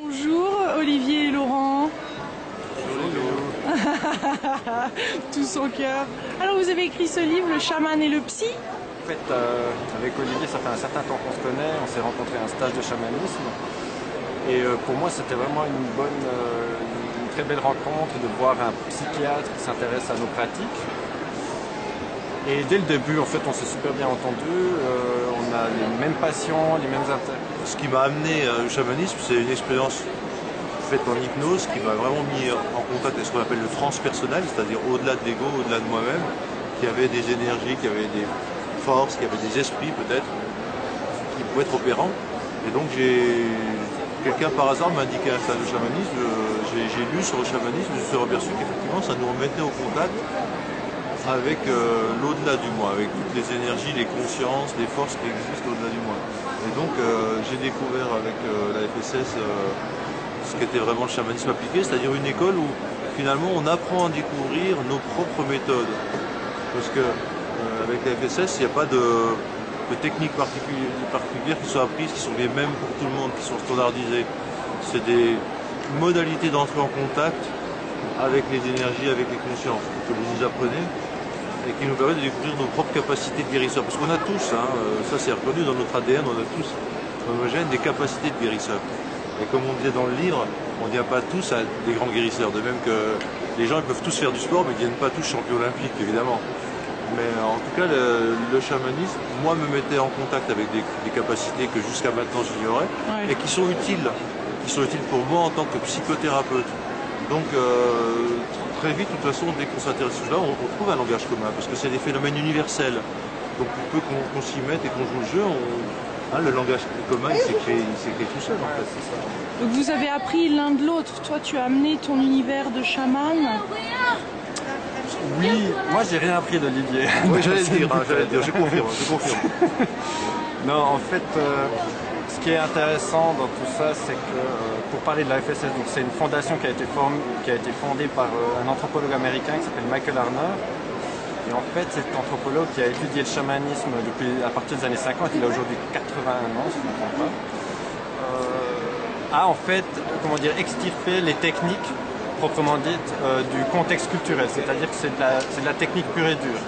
Bonjour Olivier et Laurent. Tout son cœur. Alors vous avez écrit ce livre, Le chaman et le psy? En fait, euh, avec Olivier, ça fait un certain temps qu'on se connaît, on s'est rencontrés à un stage de chamanisme. Et euh, pour moi, c'était vraiment une bonne, euh, une très belle rencontre de voir un psychiatre qui s'intéresse à nos pratiques. Et dès le début, en fait, on s'est super bien entendu, on a les mêmes passions, les mêmes intérêts. Ce qui m'a amené au chamanisme, c'est une expérience faite en hypnose qui m'a vraiment mis en contact avec ce qu'on appelle le transpersonnel, c'est-à-dire au-delà de l'ego, au-delà de moi-même, qui avait des énergies, qui avait des forces, qui avait des esprits peut-être, qui pouvaient être opérants. Et donc j'ai quelqu'un par hasard m'a indiqué un stage de chamanisme, j'ai lu sur le chamanisme, je me suis aperçu qu'effectivement ça nous remettait au contact avec euh, l'au-delà du moi, avec toutes les énergies, les consciences, les forces qui existent au-delà du moi. Et donc euh, j'ai découvert avec euh, la FSS ce qu'était vraiment le chamanisme appliqué, c'est-à-dire une école où finalement on apprend à découvrir nos propres méthodes. Parce que avec la FSS, il n'y a pas de, techniques particulières qui sont apprises, qui sont les mêmes pour tout le monde, qui sont standardisées. C'est des modalités d'entrer en contact avec les énergies, avec les consciences que vous nous apprenez et qui nous permet de découvrir nos propres capacités de guérisseur. Parce qu'on a tous, hein, ça c'est reconnu dans notre ADN, on a tous homogène des capacités de guérisseur. Et comme on disait dans le livre, on ne vient pas tous à des grands guérisseurs. De même que les gens ils peuvent tous faire du sport, mais ils ne viennent pas tous champions olympiques, évidemment. Mais en tout cas, le, chamanisme, moi, me mettait en contact avec des, capacités que jusqu'à maintenant j'ignorais et qui sont utiles, qui sont utiles pour moi en tant que psychothérapeute. Donc, euh, très vite, de toute façon, dès qu'on s'intéresse à cela, on, on, trouve un langage commun parce que c'est des phénomènes universels. Donc, pour peu qu'on s'y mette et qu'on joue le jeu, on, Hein, le langage commun, il s'écrit tout seul en fait. Donc vous avez appris l'un de l'autre. Toi, tu as amené ton univers de chaman. Oui, moi j'ai rien appris d'Olivier. Oui, j'allais dire, hein, j'allais dire, je confirme, je confirme. non, en fait, euh, ce qui est intéressant dans tout ça, c'est que euh, pour parler de la FSS, c'est une fondation qui a été, qui a été fondée par euh, un anthropologue américain qui s'appelle Michael Arner, et en fait, cet anthropologue qui a étudié le chamanisme depuis, à partir des années 50, il a aujourd'hui 81 ans, si je ne me trompe pas, euh, a en fait, comment dire, extirpé les techniques proprement dites du contexte culturel, c'est-à-dire que c'est de, la technique pure et dure.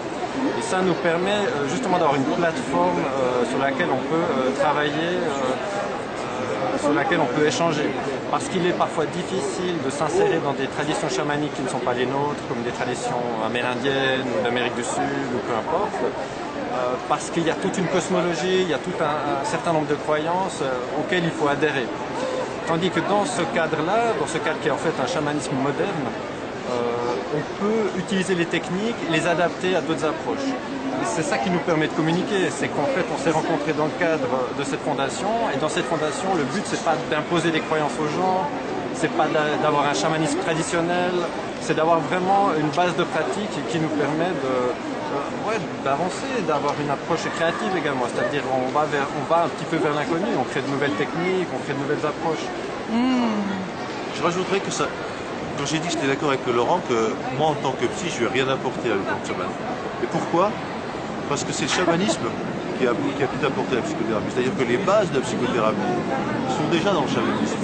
Et ça nous permet euh, justement d'avoir une plateforme sur laquelle on peut travailler sur laquelle on peut échanger. Parce qu'il est parfois difficile de s'insérer dans des traditions chamaniques qui ne sont pas les nôtres, comme des traditions amérindiennes ou d'Amérique du Sud ou peu importe. Euh, parce qu'il y a toute une cosmologie, il y a tout un, certain nombre de croyances euh, auxquelles il faut adhérer. Tandis que dans ce cadre-là, dans ce cadre qui est en fait un chamanisme moderne, euh, on peut utiliser les techniques, les adapter à d'autres approches c'est ça qui nous permet de communiquer, c'est qu'en fait on s'est rencontrés dans le cadre de cette fondation et dans cette fondation le but c'est pas d'imposer des croyances aux gens, c'est pas d'avoir un chamanisme traditionnel, c'est d'avoir vraiment une base de pratique qui nous permet de, d'avancer, d'avoir une approche créative également, c'est-à-dire on va, vers, on va un petit peu vers l'inconnu, on crée de nouvelles techniques, on crée de nouvelles approches. Hmm. Je rajouterais que ça, quand j'ai dit que j'étais d'accord avec Laurent, que moi en tant que psy, je lui ai rien apporté à le chaman. Et pourquoi? Parce que c'est le chamanisme qui a, qui a pu apporter la psychothérapie. C'est-à-dire que les bases de la psychothérapie sont déjà dans le chamanisme.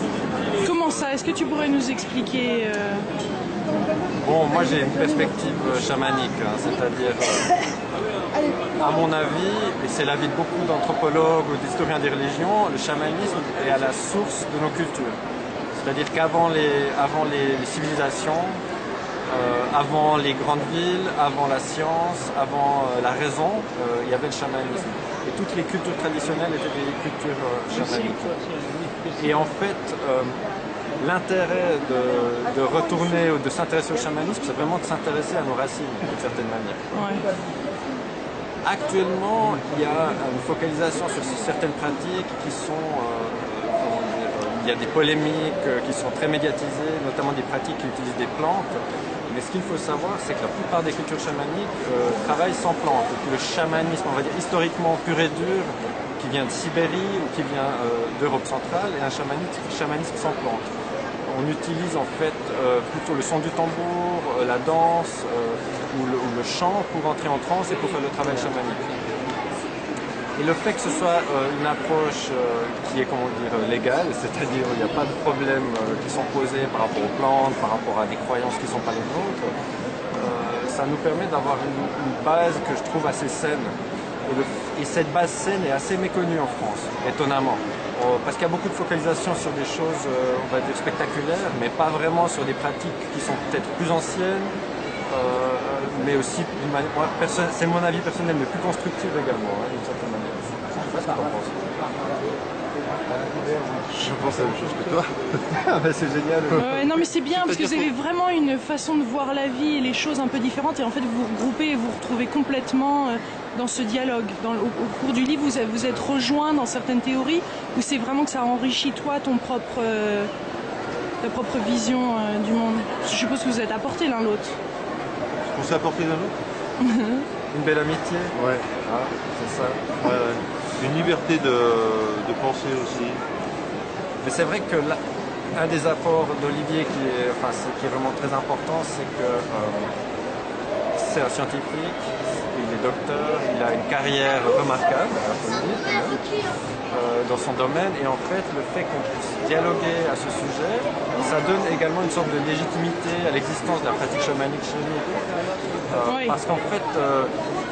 Comment ça? Est-ce que tu pourrais nous expliquer euh? Bon, moi j'ai une perspective euh, chamanique, hein, c'est-à-dire, euh, à mon avis, et c'est l'avis de beaucoup d'anthropologues ou d'historiens des religions, le chamanisme est à la source de nos cultures. C'est-à-dire qu'avant les, avant les civilisations, euh, avant les grandes villes, avant la science, avant euh, la raison, euh, il y avait le chamanisme. Et toutes les cultures traditionnelles étaient des cultures chamaniques. Et en fait, l'intérêt de, retourner ou de s'intéresser au chamanisme, c'est vraiment de s'intéresser à nos racines d'une certaine manière. Actuellement, il y a une focalisation sur certaines pratiques qui sont il y a des polémiques qui sont très médiatisées, notamment des pratiques qui utilisent des plantes. Mais ce qu'il faut savoir, c'est que la plupart des cultures chamaniques euh, travaillent sans plantes. le chamanisme, on va dire historiquement pur et dur, qui vient de Sibérie ou qui vient euh, d'Europe centrale, et un chamanisme, chamanisme sans plantes. On utilise en fait euh, plutôt le son du tambour, la danse ou le, chant pour entrer en transe et pour faire le travail chamanique. Et le fait que ce soit euh, une approche euh, qui est comment dire légale, c'est-à-dire il n'y a pas de problèmes euh, qui sont posés par rapport aux plantes, par rapport à des croyances qui ne sont pas les nôtres, ça nous permet d'avoir une, base que je trouve assez saine. Et, cette base saine est assez méconnue en France, étonnamment. parce qu'il y a beaucoup de focalisation sur des choses, on va dire, spectaculaires, mais pas vraiment sur des pratiques qui sont peut-être plus anciennes, mais aussi, c'est mon avis personnel, mais plus constructive également, hein, d'une certaine manière. Je sais pas ce que penses. Je pense la même chose que toi. ah bah c'est génial. Non mais c'est bien parce que vous avez vraiment une façon de voir la vie et les choses un peu différentes et en fait vous vous regroupez et vous vous retrouvez complètement dans ce dialogue. Dans, au, au, cours du livre, vous, vous êtes rejoint dans certaines théories où c'est vraiment que ça enrichit toi ton propre, euh, ta propre vision euh, du monde. Je suppose que vous êtes apporté l'un l'autre. On s'est apporté l'un l'autre Une belle amitié Ouais. Ah, c'est ça. Ouais, ouais. Une liberté de, penser aussi. Mais c'est vrai que là, un des apports d'Olivier qui, est, enfin, qui est vraiment très important, c'est que euh, c'est un scientifique, il est docteur, il a une carrière remarquable, euh, dans son domaine, et en fait, le fait qu'on puisse dialoguer à ce sujet, ça donne également une sorte de légitimité à l'existence de la pratique chamanique chez nous. Euh, oui. Parce qu'en fait, euh,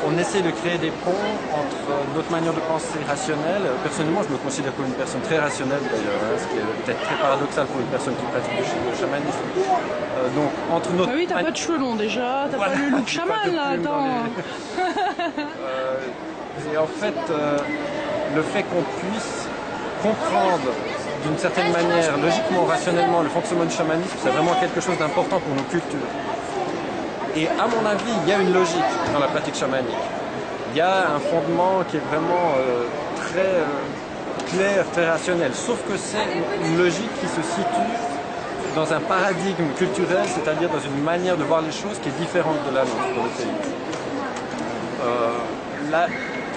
on essaie de créer des ponts entre notre manière de penser rationnelle. Personnellement, je me considère comme une personne très rationnelle d'ailleurs, hein, ce qui est peut-être très paradoxal pour une personne qui pratique le chamanisme. Euh, donc, entre notre. Ah oui, t'as pas de cheveux longs déjà, t'as voilà. pas le look chaman là, attends. Les... et en fait, euh, le fait qu'on puisse comprendre d'une certaine manière, logiquement, rationnellement, le fonctionnement du chamanisme, c'est vraiment quelque chose d'important pour nos cultures. Et à mon avis, il y a une logique dans la pratique chamanique. Il y a un fondement qui est vraiment euh, très euh, clair, très rationnel. Sauf que c'est une logique qui se situe dans un paradigme culturel, c'est-à-dire dans une manière de voir les choses qui est différente de la nôtre dans le pays. Euh,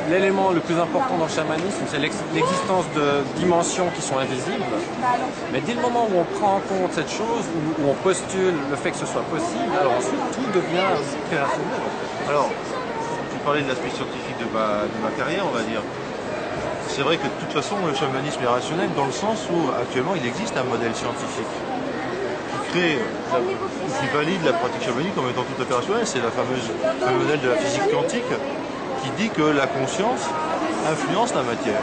L'élément le plus important dans le chamanisme, c'est l'existence de dimensions qui sont invisibles. Mais dès le moment où on prend en compte cette chose, où, on postule le fait que ce soit possible, alors ensuite tout devient rationnel. Alors, tu parlais de l'aspect scientifique de ma, carrière, on va dire. C'est vrai que de toute façon, le chamanisme est rationnel dans le sens où actuellement il existe un modèle scientifique qui crée, qui valide la pratique chamanique comme étant tout à fait. C'est la fameuse, le modèle de la physique quantique qui dit que la conscience influence la matière,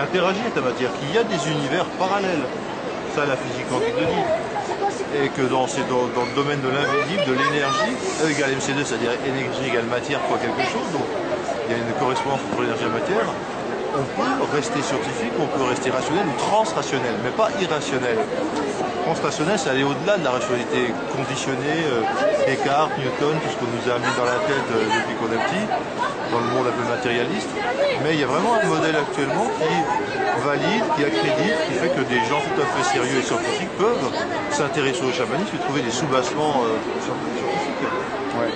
interagit avec la matière, qu'il y a des univers parallèles. Ça, la physique quantique le dit. Et que dans, le domaine de l'invisible, de l'énergie, E égale MC2, c'est-à-dire énergie égale matière fois quelque chose, donc il y a une correspondance entre l'énergie et la matière, on peut rester scientifique, on peut rester rationnel ou transrationnel, mais pas irrationnel. Transrationnel, c'est aller au-delà de la rationalité conditionnée, euh, Descartes, Newton, tout ce qu'on nous a mis dans la tête euh, depuis qu'on est petit, dans le monde un peu matérialiste. Mais il y a vraiment un modèle actuellement qui valide, qui accrédite, qui fait que des gens tout à fait sérieux et scientifiques peuvent s'intéresser au chamanisme et trouver des sous-bassements euh, scientifiques. Ouais.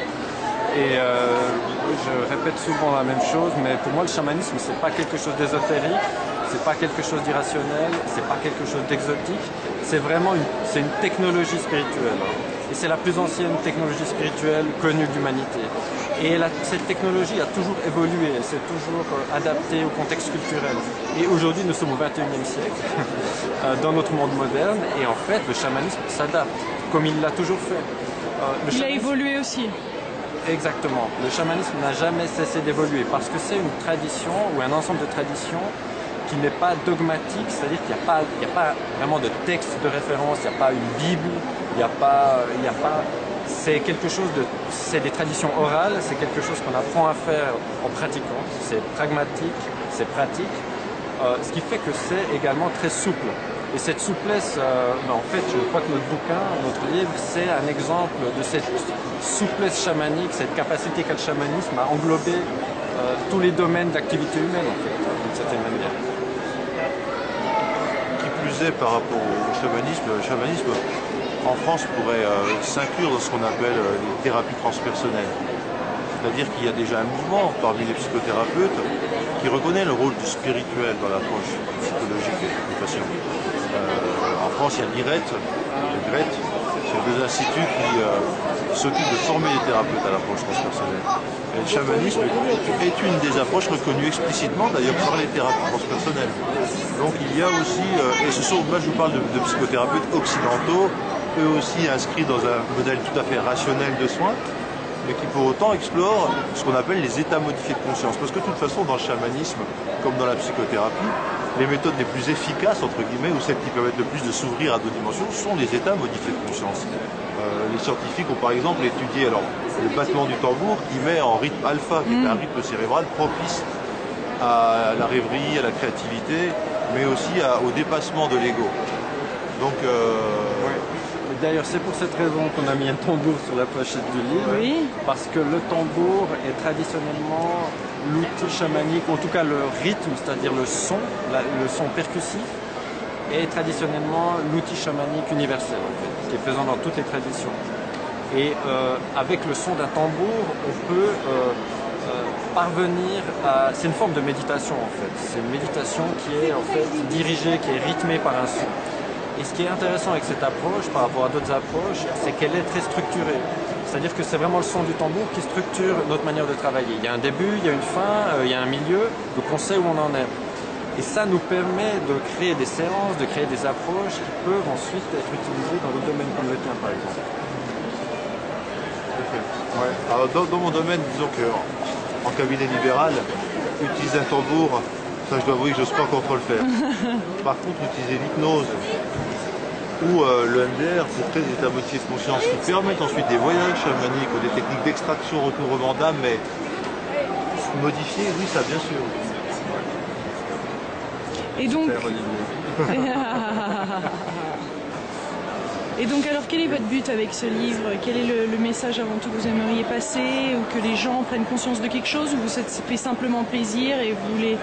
Et je répète souvent la même chose, mais pour moi le chamanisme c'est pas quelque chose d'ésotérique, c'est pas quelque chose d'irrationnel, c'est pas quelque chose d'exotique, c'est vraiment une, c'est une technologie spirituelle. Et c'est la plus ancienne technologie spirituelle connue de l'humanité. Et la, cette technologie a toujours évolué, elle s'est toujours euh, adaptée au contexte culturel. Et aujourd'hui, nous sommes au 21e siècle, euh, dans notre monde moderne, et en fait, le chamanisme s'adapte, comme il l'a toujours fait. Euh, le il a évolué aussi. Exactement. Le chamanisme n'a jamais cessé d'évoluer parce que c'est une tradition ou un ensemble de traditions qui n'est pas dogmatique, c'est-à-dire qu'il n'y a, pas, vraiment de texte de référence, il n'y a pas une Bible, il n'y a pas, pas c'est quelque chose de, c'est des traditions orales, c'est quelque chose qu'on apprend à faire en pratiquant, c'est pragmatique, c'est pratique, euh, ce qui fait que c'est également très souple. Et cette souplesse, euh, ben en fait, je crois que notre bouquin, notre livre, c'est un exemple de cette souplesse chamanique, cette capacité qu'a le chamanisme à englober euh, tous les domaines d'activité humaine, en fait, d'une certaine manière. Par rapport au chamanisme, le chamanisme en France pourrait euh, s'inclure dans ce qu'on appelle euh, les thérapies transpersonnelles. C'est-à-dire qu'il y a déjà un mouvement parmi les psychothérapeutes qui reconnaît le rôle du spirituel dans l'approche psychologique des patients. Euh, en France, il y a l'IRET, sont deux instituts qui, euh, s'occupent de former les thérapeutes à l'approche transpersonnelle. Le chamanisme est une des approches reconnues explicitement d'ailleurs par les thérapeutes transpersonnels. Donc il y a aussi, euh, et ce sont, moi je vous parle de, de psychothérapeutes occidentaux, eux aussi inscrits dans un modèle tout à fait rationnel de soins, mais qui pour autant explorent ce qu'on appelle les états modifiés de conscience. Parce que de toute façon, dans le chamanisme, comme dans la psychothérapie, les méthodes les plus efficaces, entre guillemets, ou celles qui permettent le plus de s'ouvrir à d'autres dimensions, sont les états modifiés de conscience. Euh, les scientifiques ont par exemple étudié alors, le battement du tambour qui met en rythme alpha, qui est un rythme cérébral propice à la rêverie, à la créativité, mais aussi à- au dépassement de l'ego. Donc, euh, D'ailleurs, c'est pour cette raison qu'on a mis un tambour sur la pochette du livre. Oui. Parce que le tambour est traditionnellement l'outil chamanique, en tout cas le rythme, c'est-à-dire le son, le son percussif, est traditionnellement l'outil chamanique universel, qui est présent dans toutes les traditions. Et euh, avec le son d'un tambour, on peut euh, euh, parvenir à... C'est une forme de méditation, en fait. C'est une méditation qui est en fait dirigée, qui est rythmée par un son. Et ce qui est intéressant avec cette approche par rapport à d'autres approches, c'est qu'elle est très structurée. C'est-à-dire que c'est vraiment le son du tambour qui structure notre manière de travailler. Il y a un début, il y a une fin, euh, il y a un milieu, donc on sait où on en est. Et ça nous permet de créer des séances, de créer des approches qui peuvent ensuite être utilisées dans d'autres domaines comme le tien par exemple. Ouais. Alors, dans, dans mon domaine, disons que en, en cabinet libéral, utiliser un tambour, ça je dois avouer que je n'ose pas encore trop le faire. Par contre, utiliser l'hypnose ou euh, le MDR pour créer des états modifiés de conscience qui permettent ensuite des voyages chamaniques ou des techniques d'extraction, recouvrement d'âme, mais modifiées, oui, ça bien sûr. Et donc, et donc, alors, quel est votre but avec ce livre? Quel est le, le message avant tout que vous aimeriez passer Ou que les gens prennent conscience de quelque chose Ou vous êtes fait simplement plaisir et vous, voulez,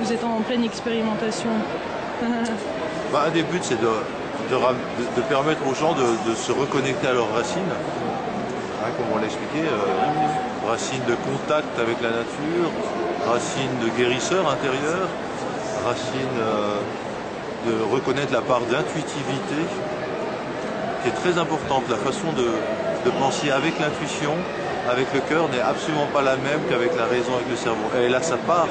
vous êtes en pleine expérimentation? Bah, un des buts, c'est de, de permettre aux gens de, de se reconnecter à leurs racines, Hein, comme on l'a expliqué, euh, racines de contact avec la nature, racines de guérisseur intérieur, racines euh, de reconnaître la part d'intuitivité qui est très importante. La façon de, de penser avec l'intuition, avec le cœur, n'est absolument pas la même qu'avec la raison, avec le cerveau. Elle a sa part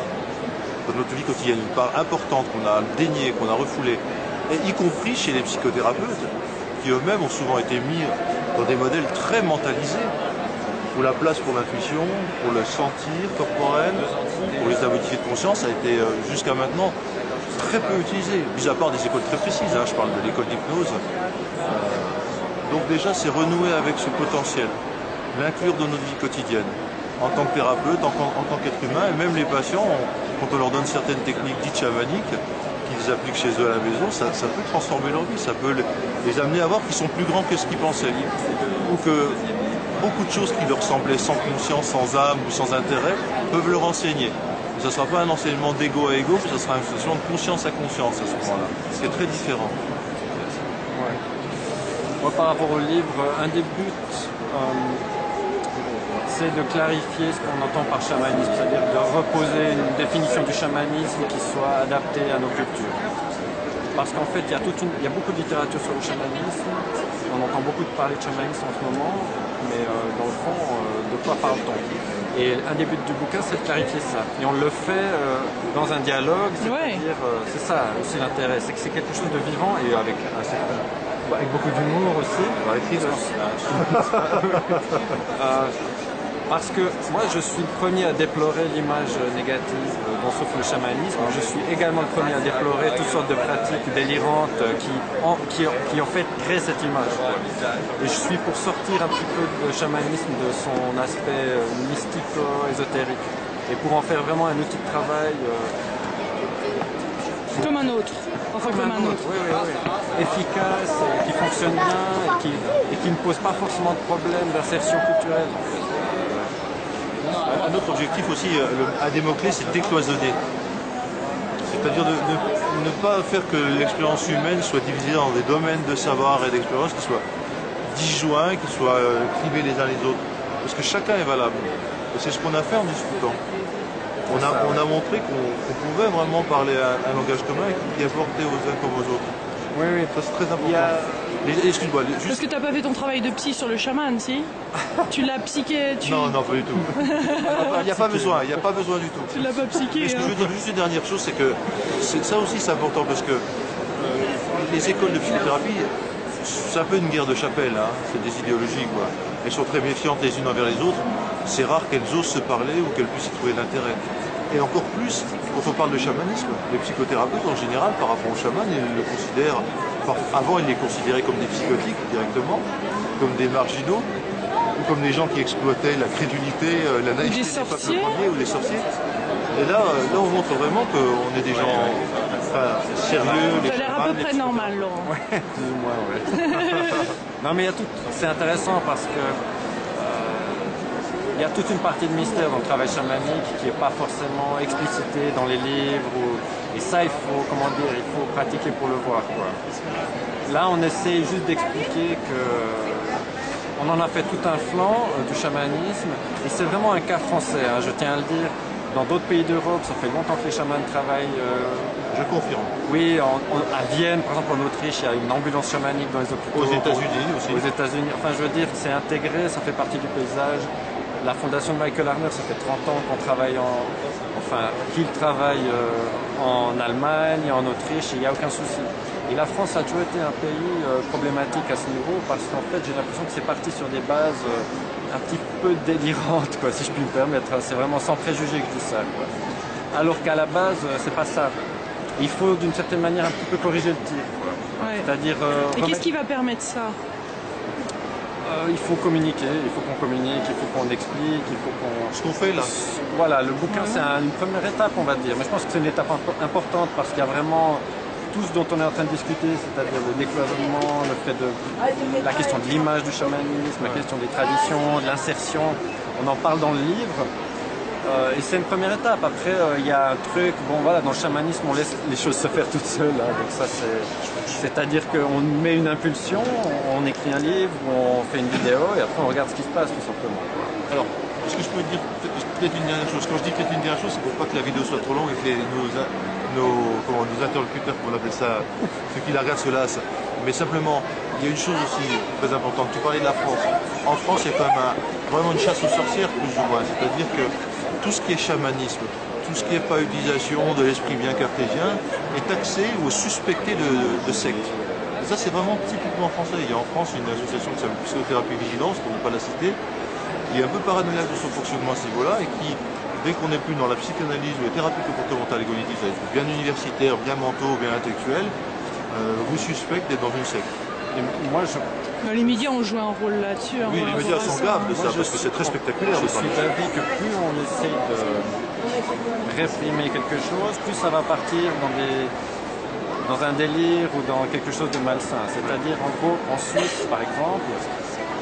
dans notre vie quotidienne, une part importante qu'on a déniée, qu'on a refoulée, y compris chez les psychothérapeutes, qui eux-mêmes ont souvent été mis dans des modèles très mentalisés, où la place pour l'intuition, pour le sentir corporel, pour les modifiés de conscience a été euh, jusqu'à maintenant très peu utilisé, mis à part des écoles très précises, hein, je parle de l'école d'hypnose. Euh, donc déjà c'est renouer avec ce potentiel, l'inclure dans notre vie quotidienne, en tant que thérapeute, en, tant qu'être humain, et même les patients, quand on leur donne certaines techniques dites chamaniques, qu'ils appliquent chez eux à la maison, ça, peut transformer leur vie, ça peut les, amener à voir qu'ils sont plus grands que ce qu'ils pensaient, ou que beaucoup de choses qui leur semblaient sans conscience, sans âme ou sans intérêt, peuvent leur enseigner. Ce ne sera pas un enseignement d'ego à ego, ce sera un enseignement de conscience à conscience à ce moment-là, ce qui est très différent. Moi, par rapport au livre, un des buts, euh, c'est de clarifier ce qu'on entend par chamanisme, c'est-à-dire de reposer une définition du chamanisme qui soit adaptée à nos cultures. Parce qu'en fait, il y, a toute une- il y a beaucoup de littérature sur le chamanisme, on entend beaucoup de parler de chamanisme en ce moment, mais euh, dans le fond, euh, de quoi parle-t-on? Et un des buts du bouquin, c'est de clarifier ça. Et on le fait euh, dans un dialogue, c'est-à-dire, euh, c'est ça aussi l'intérêt, c'est que c'est quelque chose de vivant et avec, un certain- avec beaucoup d'humour aussi. Dans les films, Euh, parce que moi, je suis le premier à déplorer l'image négative euh, dont souffre le chamanisme. Je suis également le premier à déplorer toutes sortes de pratiques délirantes euh, qui, en, qui, qui en fait créent cette image. Et je suis pour sortir un petit peu le chamanisme de son aspect euh, mystico-ésotérique et pour en faire vraiment un outil de travail euh, Comme un autre. Enfin, comme un autre. oui, oui, oui. efficace, qui fonctionne bien et qui, et qui ne pose pas forcément de problème d'insertion culturelle. Un autre objectif aussi, euh, à démoclé, c'est de décloisonner. C'est-à-dire de ne pas faire que l'expérience humaine soit divisée dans des domaines de savoir et d'expérience qui soient disjoints, qui soient euh, clivés les uns les autres. Parce que chacun est valable. Et c'est ce qu'on a fait en discutant. On a, on a montré qu'on pouvait vraiment parler un, un langage commun et qui apportait aux uns comme aux autres. Oui, oui. Ça, c'est très important. A- Excuse-moi, Parce juste... que t'as pas fait ton travail de psy sur le chaman, si Tu l'as psyché, tu, Non, non, pas du tout. Il n'y a pas besoin, il n'y a pas besoin du tout. tu l'as pas psyché. Mais ce que hein. je veux dire juste une dernière chose, c'est que ça aussi c'est important parce que euh, les écoles de psychothérapie, c'est un peu une guerre de chapelle, hein. c'est des idéologies quoi. Elles sont très méfiantes les unes envers les autres. C'est rare qu'elles osent se parler ou qu'elles puissent y trouver l'intérêt. Et encore plus quand on parle de chamanisme, les psychothérapeutes en général par rapport aux chamans, ils le considèrent, enfin, avant ils les considéraient comme des psychotiques directement, comme des marginaux, ou comme des gens qui exploitaient la crédulité, euh, la naïveté des des peuples sorciers. premiers ou des sorciers. Et là, euh, là on montre vraiment qu'on est des gens enfin, sérieux. les T'as l'air à peu les près normal, Laurent. Ouais, plus ou moins, ouais. non, mais il y a tout. C'est intéressant parce que euh, il y a toute une partie de mystère dans le travail chamanique qui n'est pas forcément explicité dans les livres. ou- Et ça, il faut, comment dire, il faut pratiquer pour le voir, quoi. Là, on essaie juste d'expliquer que on en a fait tout un flanc euh, du chamanisme et c'est vraiment un cas français, hein, je tiens à le dire. Dans d'autres pays d'Europe, ça fait longtemps que les chamans travaillent euh, Je confirme. oui, en- en- à Vienne, par exemple en Autriche, il y a une ambulance chamanique dans les hôpitaux. Aux États-Unis aussi. Aux États-Unis. Enfin, je veux dire, c'est intégré, ça fait partie du paysage. La fondation de Michael Arner, ça fait 30 ans qu'on travaille en. Enfin, qu'il travaille euh, en Allemagne, en Autriche, et il n'y a aucun souci. Et la France a toujours été un pays euh, problématique à ce niveau parce qu'en fait, j'ai l'impression que c'est parti sur des bases euh, un petit peu délirantes, quoi, si je puis me permettre. C'est vraiment sans préjugés que je dis ça. quoi. Alors qu'à la base, c'est pas ça. Il faut d'une certaine manière un petit peu corriger le tir. Ouais. C'est-à-dire. euh, Et remettre- qu'est-ce qui va permettre ça? Euh, il faut communiquer, il faut qu'on communique, il faut qu'on explique, il faut qu'on. Ce qu'on fait là, Voilà, le bouquin c'est un- une première étape, on va dire. Mais je pense que c'est une étape impo- importante parce qu'il y a vraiment tout ce dont on est en train de discuter, c'est-à-dire le décloisonnement, le fait de la question de l'image du chamanisme, la question des traditions, de l'insertion. On en parle dans le livre. Euh, et c'est une première étape. Après, euh, il y a un truc, bon voilà, dans le chamanisme, on laisse les choses se faire toutes seules. hein. donc ça, c'est, c'est-à-dire qu'on met une impulsion, on, écrit un livre, on fait une vidéo, et après on regarde ce qui se passe, tout simplement. alors, est-ce que je peux dire peut-être une dernière chose? Quand je dis peut-être une dernière chose, c'est pour pas que la vidéo soit trop longue et que nos, nos, comment, interlocuteurs, comme on appelle ça, ceux qui la regardent se lassent. Mais simplement, il y a une chose aussi très importante. Tu parlais de la France. En France, il y a quand même vraiment une chasse aux sorcières, plus ou moins. C'est-à-dire que tout ce qui est chamanisme, tout ce qui est pas utilisation de l'esprit bien cartésien est taxé ou suspecté de, secte. Et ça, c'est vraiment typiquement français. Il y a en France une association qui s'appelle Psychothérapie Vigilance, pour ne pas la citer, qui est un peu paranoïaque de son fonctionnement à ce niveau-là et qui, dès qu'on n'est plus dans la psychanalyse ou les thérapies comportementales et cognitives, c'est-à-dire bien universitaire, bien mentaux, bien intellectuel, euh, vous suspecte d'être dans une secte. Et moi, je, Les médias ont joué un rôle là-dessus. hein, Oui, les médias sont graves de ça, parce que c'est très spectaculaire. Je suis d'avis que plus on essaye de réprimer quelque chose, plus ça va partir dans, des, dans un délire ou dans quelque chose de malsain. C'est-à-dire, en gros, en Suisse, par exemple,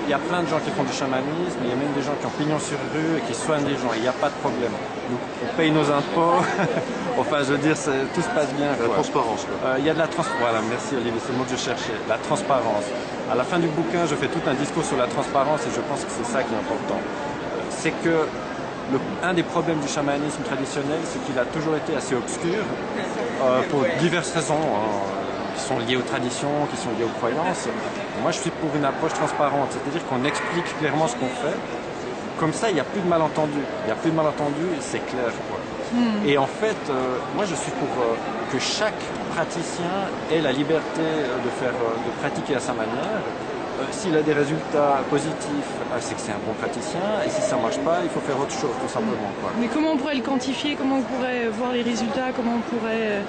il y a plein de gens qui font du chamanisme, il y a même des gens qui ont pignon sur rue et qui soignent des gens, il n'y a pas de problème. Nous, on paye nos impôts, enfin je veux dire, tout se passe bien. La transparence, quoi. Euh, Il y a de la transparence. Voilà, merci Olivier, c'est le mot que je cherchais. La transparence. À la fin du bouquin, je fais tout un discours sur la transparence et je pense que c'est ça qui est important. Euh, C'est que le- un des problèmes du chamanisme traditionnel, c'est qu'il a toujours été assez obscur euh, pour diverses raisons. hein, qui sont liées aux traditions, qui sont liées aux croyances. Moi, je suis pour une approche transparente, c'est-à-dire qu'on explique clairement ce qu'on fait. Comme ça, il n'y a plus de malentendus. Il n'y a plus de malentendus et c'est clair. quoi. Et en fait, euh, moi, je suis pour euh, que chaque praticien ait la liberté de faire, euh, de pratiquer à sa manière. Euh, S'il a des résultats positifs, euh, c'est que c'est un bon praticien. Et si ça marche pas, il faut faire autre chose, tout simplement. Quoi. Mais comment on pourrait le quantifier? Comment on pourrait voir les résultats? Comment on pourrait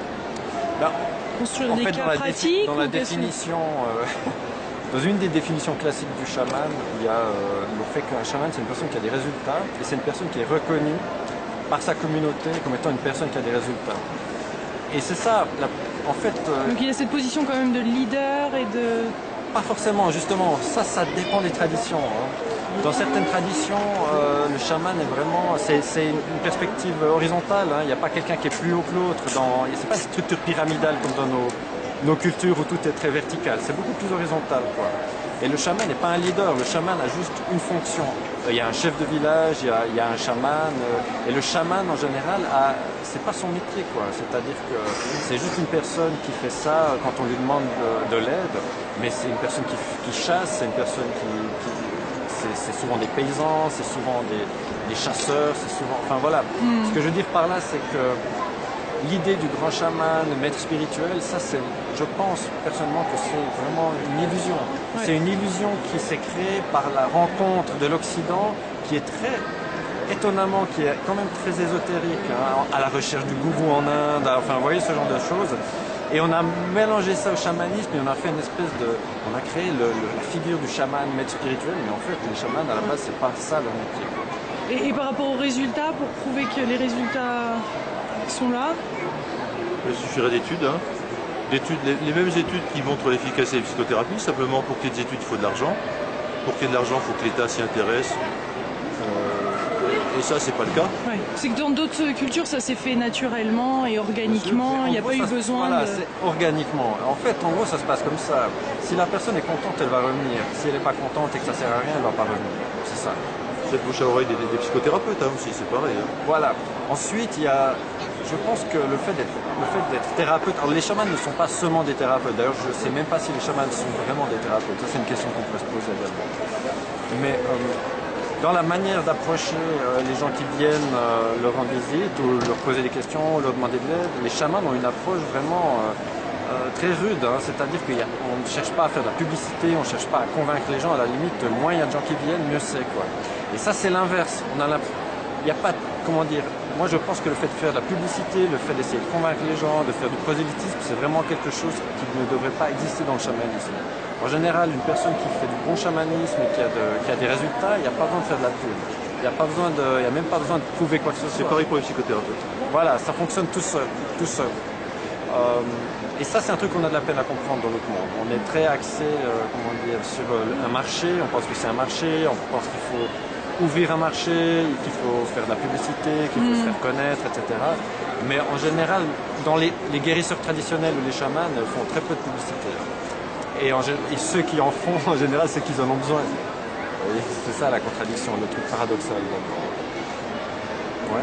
Bah, construire En des fait, cas dans la, pratiques dans la définition, euh, dans une des définitions classiques du chaman, il y a euh, le fait qu'un chaman, c'est une personne qui a des résultats et c'est une personne qui est reconnue par sa communauté comme étant une personne qui a des résultats. Et c'est ça, la- en fait, euh, Donc il y a cette position quand même de leader et de... pas forcément, justement, ça, ça dépend des traditions. hein. Dans certaines traditions, euh, le chaman est vraiment, c'est c'est une perspective horizontale. hein. Il n'y a pas quelqu'un qui est plus haut que l'autre. Dans, c'est pas une structure pyramidale comme dans nos, nos cultures où tout est très vertical. C'est beaucoup plus horizontal, quoi. Et le chaman n'est pas un leader, le chaman a juste une fonction. Euh, il y a un chef de village, il y a, il y a un chaman, euh, et le chaman en général, a, c'est pas son métier, quoi. C'est-à-dire que c'est juste une personne qui fait ça quand on lui demande de, de l'aide, mais c'est une personne qui, qui chasse, c'est une personne qui, qui c'est, souvent des paysans, c'est souvent des, des chasseurs, c'est souvent, enfin voilà. Ce que je veux dire par là, c'est que l'idée du grand chaman, le maître spirituel, ça c'est, je pense personnellement que c'est vraiment une illusion. Ouais. C'est une illusion qui s'est créée par la rencontre de l'Occident, qui est très étonnamment, qui est quand même très ésotérique, hein, à la recherche du gourou en Inde, enfin vous voyez ce genre de choses. Et on a mélangé ça au chamanisme et on a fait une espèce de, on a créé le- le- la figure du chaman maître spirituel, mais en fait les chamans à la base c'est pas ça leur métier. et par rapport aux résultats, pour prouver que les résultats sont là, Il suffirait d'études. hein. Les, les mêmes études qui montrent l'efficacité des psychothérapies, simplement pour qu'il y ait des études, il faut de l'argent. Pour qu'il y ait de l'argent, il faut que l'État s'y intéresse. Euh, et ça, c'est pas le cas. ouais. c'est que dans d'autres cultures, ça s'est fait naturellement et organiquement. En Il n'y a gros, pas eu besoin voilà, de... c'est organiquement. En fait, en gros, ça se passe comme ça. Si la personne est contente, elle va revenir. Si elle n'est pas contente et que ça sert à rien, elle va pas revenir. C'est ça. C'est le bouche à oreille des, des psychothérapeutes hein, aussi, c'est pareil. hein. Voilà. Ensuite, il y a, je pense que le fait d'être, thérapeute. Les chamans ne sont pas seulement des thérapeutes. D'ailleurs, je ne sais même pas si les chamans sont vraiment des thérapeutes. Ça, c'est une question qu'on peut se poser également. Mais euh, dans la manière d'approcher euh, les gens qui viennent euh, leur rendre visite ou leur poser des questions, leur demander de l'aide, les chamans ont une approche vraiment très rude. hein. C'est-à-dire qu'on ne cherche pas à faire de la publicité, on ne cherche pas à convaincre les gens. À la limite, moins il y a de gens qui viennent, mieux c'est. Et ça, c'est l'inverse. Il n'y a pas, comment dire, moi je pense que le fait de faire de la publicité, le fait d'essayer de convaincre les gens, de faire du prosélytisme, c'est vraiment quelque chose qui ne devrait pas exister dans le chamanisme. En général, une personne qui fait du bon chamanisme et qui a, de- qui a des résultats, il n'y a pas besoin de faire de la pub. Il n'y a pas besoin de, il y a même pas besoin de prouver quoi que ce C'est soit. pareil pour les psychothérapeutes. Voilà, ça fonctionne tout seul, tout seul. Euh, et ça, c'est un truc qu'on a de la peine à comprendre dans notre monde. On est très axé, euh, comment dire, sur euh, un marché. On pense que c'est un marché. On pense qu'il faut ouvrir un marché, qu'il faut faire de la publicité, qu'il faut se faire connaître, etc. Mais en général, dans les, les guérisseurs traditionnels ou les chamans font très peu de publicité. Et, en gé- et ceux qui en font, en général, c'est qu'ils en ont besoin. C'est ça la contradiction, le truc paradoxal. donc. Ouais.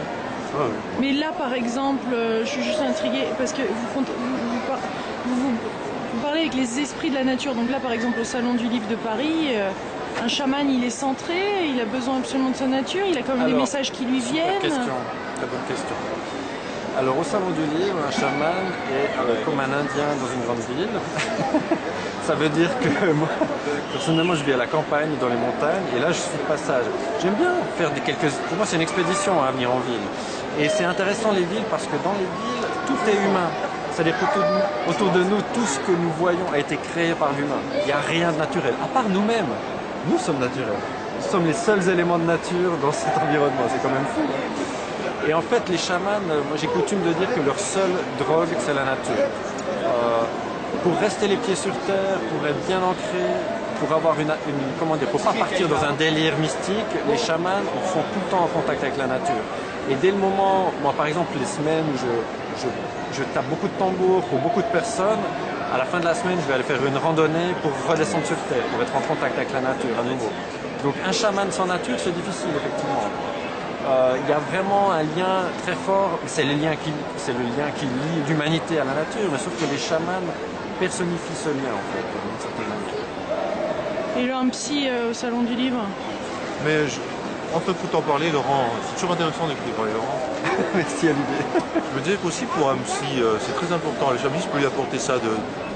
Ah ouais. Mais là, par exemple, euh, je suis juste intriguée parce que vous, comptez- vous, vous par- vous- vous- vous parlez avec les esprits de la nature. Donc là, par exemple, au Salon du Livre de Paris, euh, un chaman, il est centré, il a besoin absolument de sa nature, il a quand même des messages qui lui viennent. question, très bonne question. Alors au salon du livre, un chaman est euh, comme un indien dans une grande ville. Ça veut dire que moi, personnellement, je vis à la campagne, dans les montagnes, et là je suis de passage. J'aime bien faire des quelques. Pour moi, c'est une expédition à venir en ville. Et c'est intéressant les villes parce que dans les villes, tout est humain. C'est-à-dire qu'autour de, nous- autour de nous, tout ce que nous voyons a été créé par l'humain. Il n'y a rien de naturel, à part nous-mêmes. Nous sommes naturels. Nous sommes les seuls éléments de nature dans cet environnement. C'est quand même fou. Et en fait, les chamans, euh, j'ai coutume de dire que leur seule drogue, c'est la nature. Euh, pour rester les pieds sur terre, pour être bien ancré, pour avoir une, pour pas partir dans un délire mystique, les chamans sont tout le temps en contact avec la nature. Et dès le moment, moi par exemple, les semaines où je, je, je tape beaucoup de tambours pour beaucoup de personnes, à la fin de la semaine, je vais aller faire une randonnée pour redescendre sur terre, pour être en contact avec la nature à nouveau. Donc un chaman sans nature, c'est difficile effectivement. Euh, il y a vraiment un lien très fort, c'est le lien qui, c'est le lien qui lie l'humanité à la nature, mais sauf que les chamans personnifient ce lien en fait, d'une certaine manière. Et là, un psy euh, au Salon du Livre. Mais je, entre tout en parler, Laurent, c'est toujours intéressant d'écouter parler Laurent. Merci à l'idée. Je me disais qu'aussi pour un psy, euh, c'est très important. Le chamanisme peut lui apporter ça,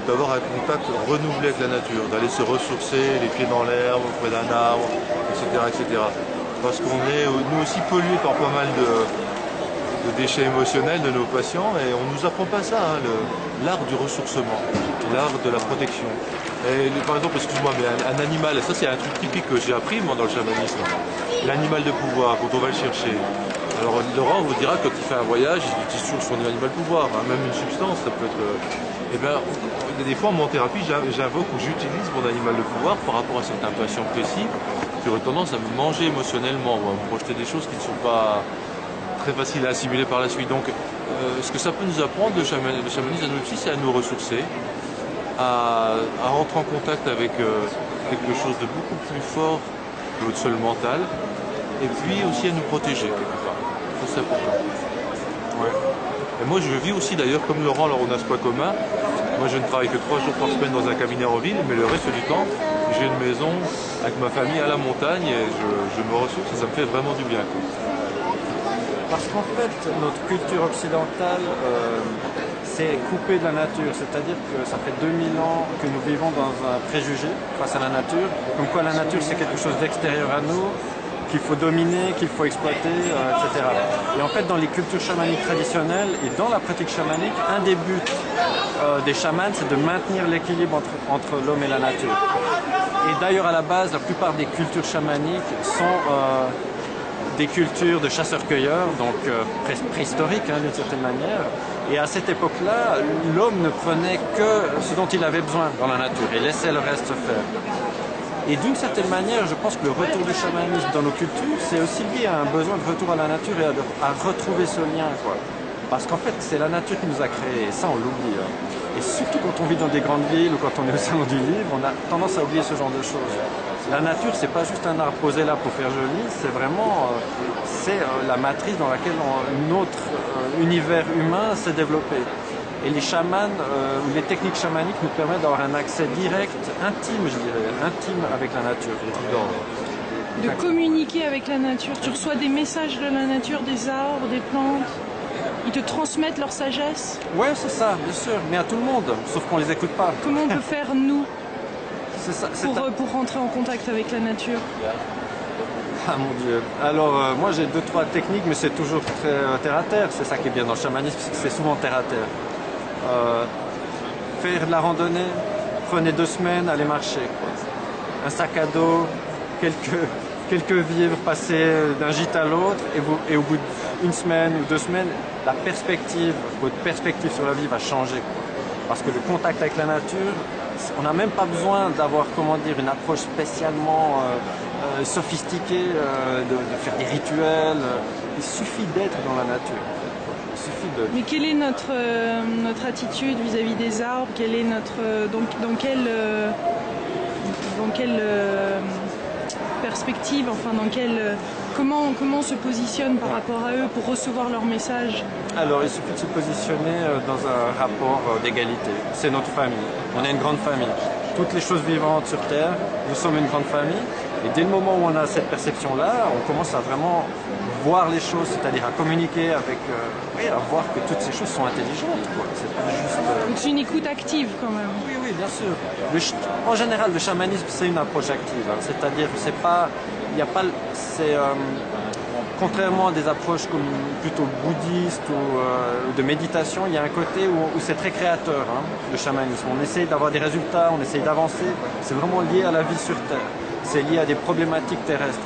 d'avoir un contact renouvelé avec la nature, d'aller se ressourcer, les pieds dans l'herbe, auprès d'un arbre, etc. etc. Parce qu'on est euh, nous aussi pollués par pas mal de, de déchets émotionnels de nos patients et on nous apprend pas ça, hein, l'art du ressourcement, l'art de la protection. Et par exemple, excuse-moi, mais un, animal, ça c'est un truc typique que j'ai appris moi dans le chamanisme, l'animal de pouvoir, quand on va le chercher. Alors Laurent vous dira quand il fait un voyage, il utilise toujours son animal de pouvoir, hein, même une substance, ça peut être... euh, Eh bien, des fois en thérapie, j'in- j'invoque ou j'utilise mon animal de pouvoir par rapport à certains patients précis qui auraient tendance à me manger émotionnellement ou à me projeter des choses qui ne sont pas très faciles à assimiler par la suite. Donc, euh, ce que ça peut nous apprendre, le, chaman- le chamanisme à c'est à nous ressourcer, à, rentrer en contact avec euh, quelque chose de beaucoup plus fort que votre seul mental, et puis aussi à nous protéger quelque part. C'est important. Et moi je vis aussi d'ailleurs comme Laurent, alors on a ce point commun. Moi je ne travaille que trois jours par semaine dans un cabinet en ville, mais le reste du temps, j'ai une maison avec ma famille à la montagne et je, me ressource et ça me fait vraiment du bien. Parce qu'en fait, notre culture occidentale, euh, c'est coupé de la nature. C'est-à-dire que ça fait 2000 ans que nous vivons dans un préjugé face à la nature. Comme quoi la nature c'est quelque chose d'extérieur à nous, qu'il faut dominer, qu'il faut exploiter, euh, etc. Et en fait dans les cultures chamaniques traditionnelles et dans la pratique chamanique, un des buts euh, des chamans c'est de maintenir l'équilibre entre, l'homme et la nature. Et d'ailleurs à la base, la plupart des cultures chamaniques sont euh, des cultures de chasseurs-cueilleurs, donc préhistoriques hein, d'une certaine manière, et à cette époque-là, l'homme ne prenait que ce dont il avait besoin dans la nature et laissait le reste faire. Et d'une certaine manière, je pense que le retour du chamanisme dans nos cultures, c'est aussi lié à un besoin de retour à la nature et à, retrouver ce lien. Parce qu'en fait, c'est la nature qui nous a créés, et ça on l'oublie. Hein. Et surtout quand on vit dans des grandes villes ou quand on est au salon du livre, on a tendance à oublier ce genre de choses. La nature, c'est pas juste un arbre posé là pour faire joli, c'est vraiment euh, c'est euh, la matrice dans laquelle notre euh, univers humain s'est développé. Et les chamans ou les techniques chamaniques nous permettent d'avoir un accès direct, intime, je dirais, intime avec la nature. De communiquer avec la nature. Tu reçois des messages de la nature, des arbres, des plantes. Ils te transmettent leur sagesse. Ouais, c'est ça, bien sûr, mais à tout le monde, sauf qu'on les écoute pas. Comment on peut faire nous pour, pour rentrer en contact avec la nature ah mon dieu. Alors euh, moi j'ai deux trois techniques mais c'est toujours très euh, terre à terre. C'est ça qui est bien dans le chamanisme, c'est souvent terre à terre. Euh, faire de la randonnée, prenez deux semaines, allez marcher. Un sac à dos, quelques, quelques vivres, passer d'un gîte à l'autre et, vous, et au bout d'une semaine ou deux semaines, la perspective, votre perspective sur la vie va changer. Parce que le contact avec la nature, on n'a même pas besoin d'avoir comment dire une approche spécialement euh, euh, sophistiquée, euh, de, faire des rituels. Il suffit d'être dans la nature. De... Mais quelle est notre, notre attitude vis-à-vis des arbres? Quelle est notre dans quelle dans quelle perspective Enfin dans quelle comment comment on se positionne par rapport à eux pour recevoir leur message Alors il suffit de se positionner dans un rapport d'égalité. C'est notre famille. On est une grande famille. Toutes les choses vivantes sur Terre, nous sommes une grande famille. Et dès le moment où on a cette perception-là, on commence à vraiment voir les choses, c'est-à-dire à communiquer avec, euh, oui, à voir que toutes ces choses sont intelligentes. C'est pas juste. Euh, Donc c'est une écoute active quand même. Oui, oui, bien sûr. En général, le chamanisme c'est une approche active. Hein. C'est-à-dire, c'est pas, a pas, c'est euh, contrairement à des approches comme plutôt bouddhistes ou euh, de méditation, il y a un côté où, c'est très créateur, hein, le chamanisme. On essaye d'avoir des résultats, on essaye d'avancer. C'est vraiment lié à la vie sur Terre. C'est lié à des problématiques terrestres.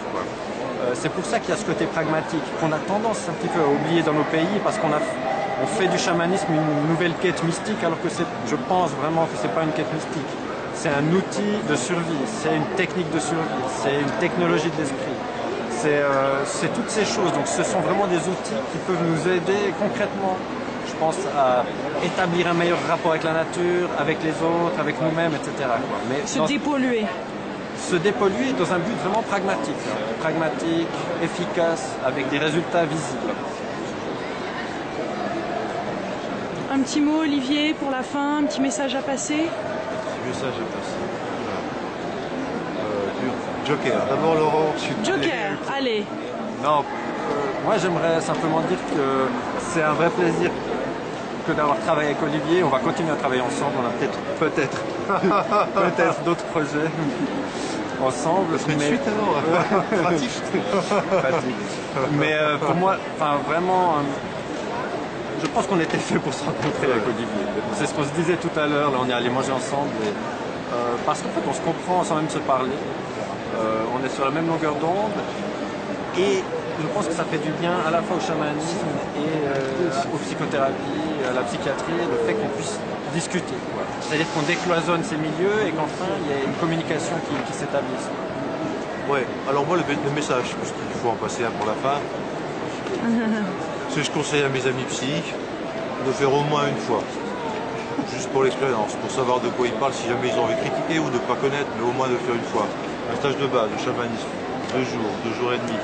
Euh, c'est pour ça qu'il y a ce côté pragmatique qu'on a tendance un petit peu à oublier dans nos pays parce qu'on a on fait du chamanisme une nouvelle quête mystique alors que je pense vraiment que c'est pas une quête mystique. C'est un outil de survie, c'est une technique de survie, c'est une technologie de l'esprit. Euh, c'est toutes ces choses. Donc ce sont vraiment des outils qui peuvent nous aider concrètement, je pense, à établir un meilleur rapport avec la nature, avec les autres, avec nous-mêmes, etc. Mais se dépolluer. Se dépolluer dans un but vraiment pragmatique. Hein. Pragmatique, efficace, avec des résultats visibles. Un petit mot, Olivier, pour la fin, un petit message à passer? Un petit message à passer. Joker. D'abord Laurent, Joker, allez. Non, euh, moi j'aimerais simplement dire que c'est un vrai plaisir que d'avoir travaillé avec Olivier. On va continuer à travailler ensemble. On a peut-être peut-être peut-être d'autres projets ensemble. mais... suite alors Pratique. mais euh, pour moi, enfin vraiment, euh, je pense qu'on était fait pour se rencontrer avec Olivier. C'est ce qu'on se disait tout à l'heure. Là, on est allé manger ensemble. parce qu'en fait, on se comprend sans même se parler. Euh, on est sur la même longueur d'onde et je pense que ça fait du bien à la fois au chamanisme et euh, aux psychothérapies, à la psychiatrie, le fait qu'on puisse discuter. C'est-à-dire qu'on décloisonne ces milieux et qu'enfin il y a une communication qui, s'établisse. Ouais, alors moi le, message, parce qu'il faut en passer un pour la fin, ce que je conseille à mes amis psy, de faire au moins une fois. juste pour l'expérience, pour savoir de quoi ils parlent, si jamais ils ont envie de critiquer ou de ne pas connaître, mais au moins de faire une fois. Un stage de base, de chamanisme, deux jours, deux jours et demi,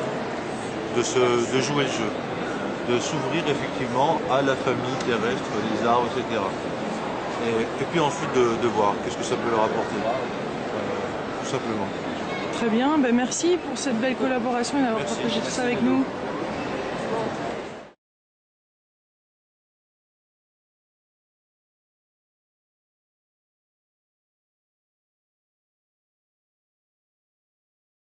de, se, de jouer le jeu, de s'ouvrir effectivement à la famille terrestre, les arbres, etc. Et, et puis ensuite de, de voir qu'est-ce que ça peut leur apporter, euh, tout simplement. Très bien, ben merci pour cette belle collaboration et d'avoir partagé tout ça avec nous.